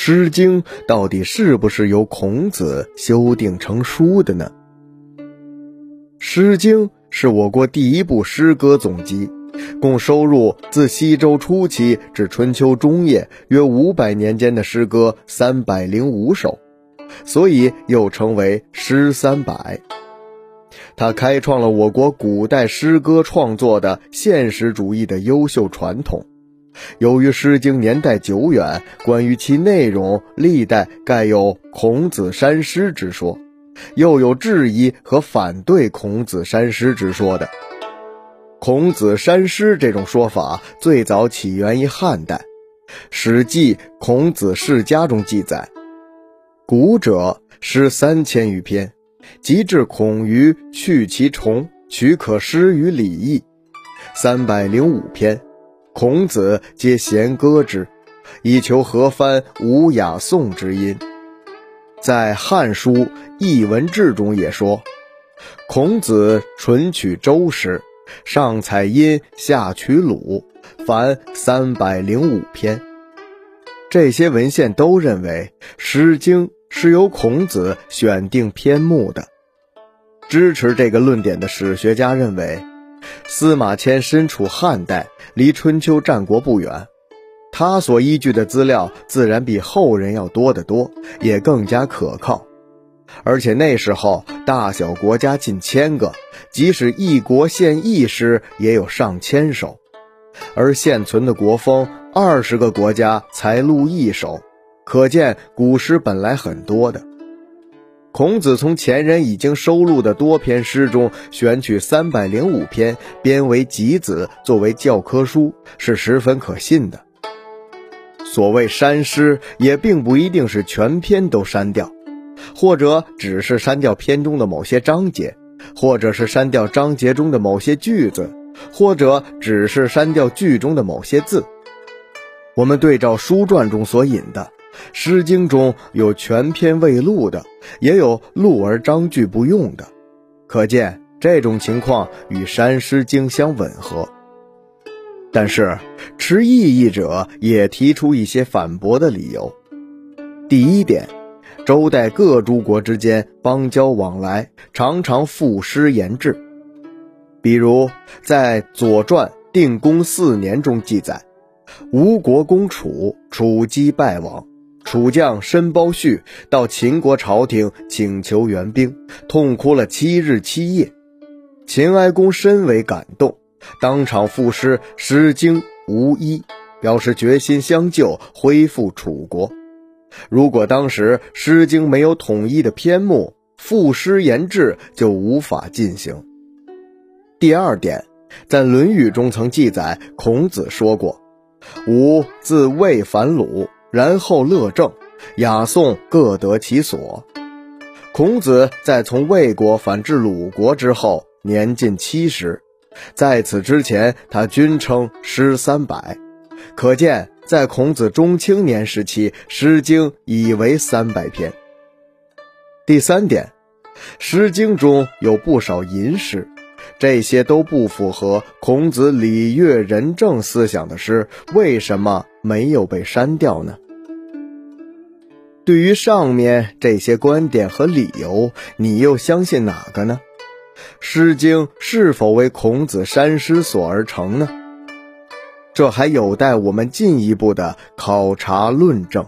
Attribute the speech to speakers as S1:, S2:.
S1: 诗经》到底是不是由孔子修订成书的呢？《诗经》是我国第一部诗歌总集，共收入自西周初期至春秋中叶约五百年间的诗歌三百零五首，所以又称为《诗三百》。它开创了我国古代诗歌创作的现实主义的优秀传统。由于《诗经》年代久远，关于其内容，历代盖有孔子删诗之说，又有质疑和反对孔子删诗之说的。孔子删诗这种说法最早起源于汉代，《史记·孔子世家》中记载：“古者诗三千余篇，及至孔于去其重，取可施于礼义，三百零五篇。”孔子皆弦歌之，以求和番无雅颂之音。在《汉书·艺文志》中也说：“孔子纯取周诗，上采阴，下取鲁，凡三百零五篇。”这些文献都认为《诗经》是由孔子选定篇目的。支持这个论点的史学家认为。司马迁身处汉代，离春秋战国不远，他所依据的资料自然比后人要多得多，也更加可靠。而且那时候大小国家近千个，即使一国献一诗也有上千首，而现存的国风二十个国家才录一首，可见古诗本来很多的。孔子从前人已经收录的多篇诗中选取三百零五篇，编为集子，作为教科书，是十分可信的。所谓删诗，也并不一定是全篇都删掉，或者只是删掉篇中的某些章节，或者是删掉章节中的某些句子，或者只是删掉句中的某些字。我们对照书传中所引的。《诗经》中有全篇未录的，也有录而章句不用的，可见这种情况与删《诗经》相吻合。但是持异议者也提出一些反驳的理由。第一点，周代各诸国之间邦交往来，常常赋诗言志。比如在《左传·定公四年》中记载，吴国公楚，楚击败亡。楚将申包胥到秦国朝廷请求援兵，痛哭了七日七夜。秦哀公深为感动，当场赋诗《诗经·无衣》，表示决心相救，恢复楚国。如果当时《诗经》没有统一的篇目，赋诗言志就无法进行。第二点，在《论语》中曾记载，孔子说过：“吾自魏反鲁。”然后乐正，雅颂各得其所。孔子在从魏国反至鲁国之后，年近七十，在此之前，他均称诗三百，可见在孔子中青年时期，《诗经》已为三百篇。第三点，《诗经》中有不少吟诗，这些都不符合孔子礼乐仁政思想的诗，为什么？没有被删掉呢？对于上面这些观点和理由，你又相信哪个呢？《诗经》是否为孔子删诗所而成呢？这还有待我们进一步的考察论证。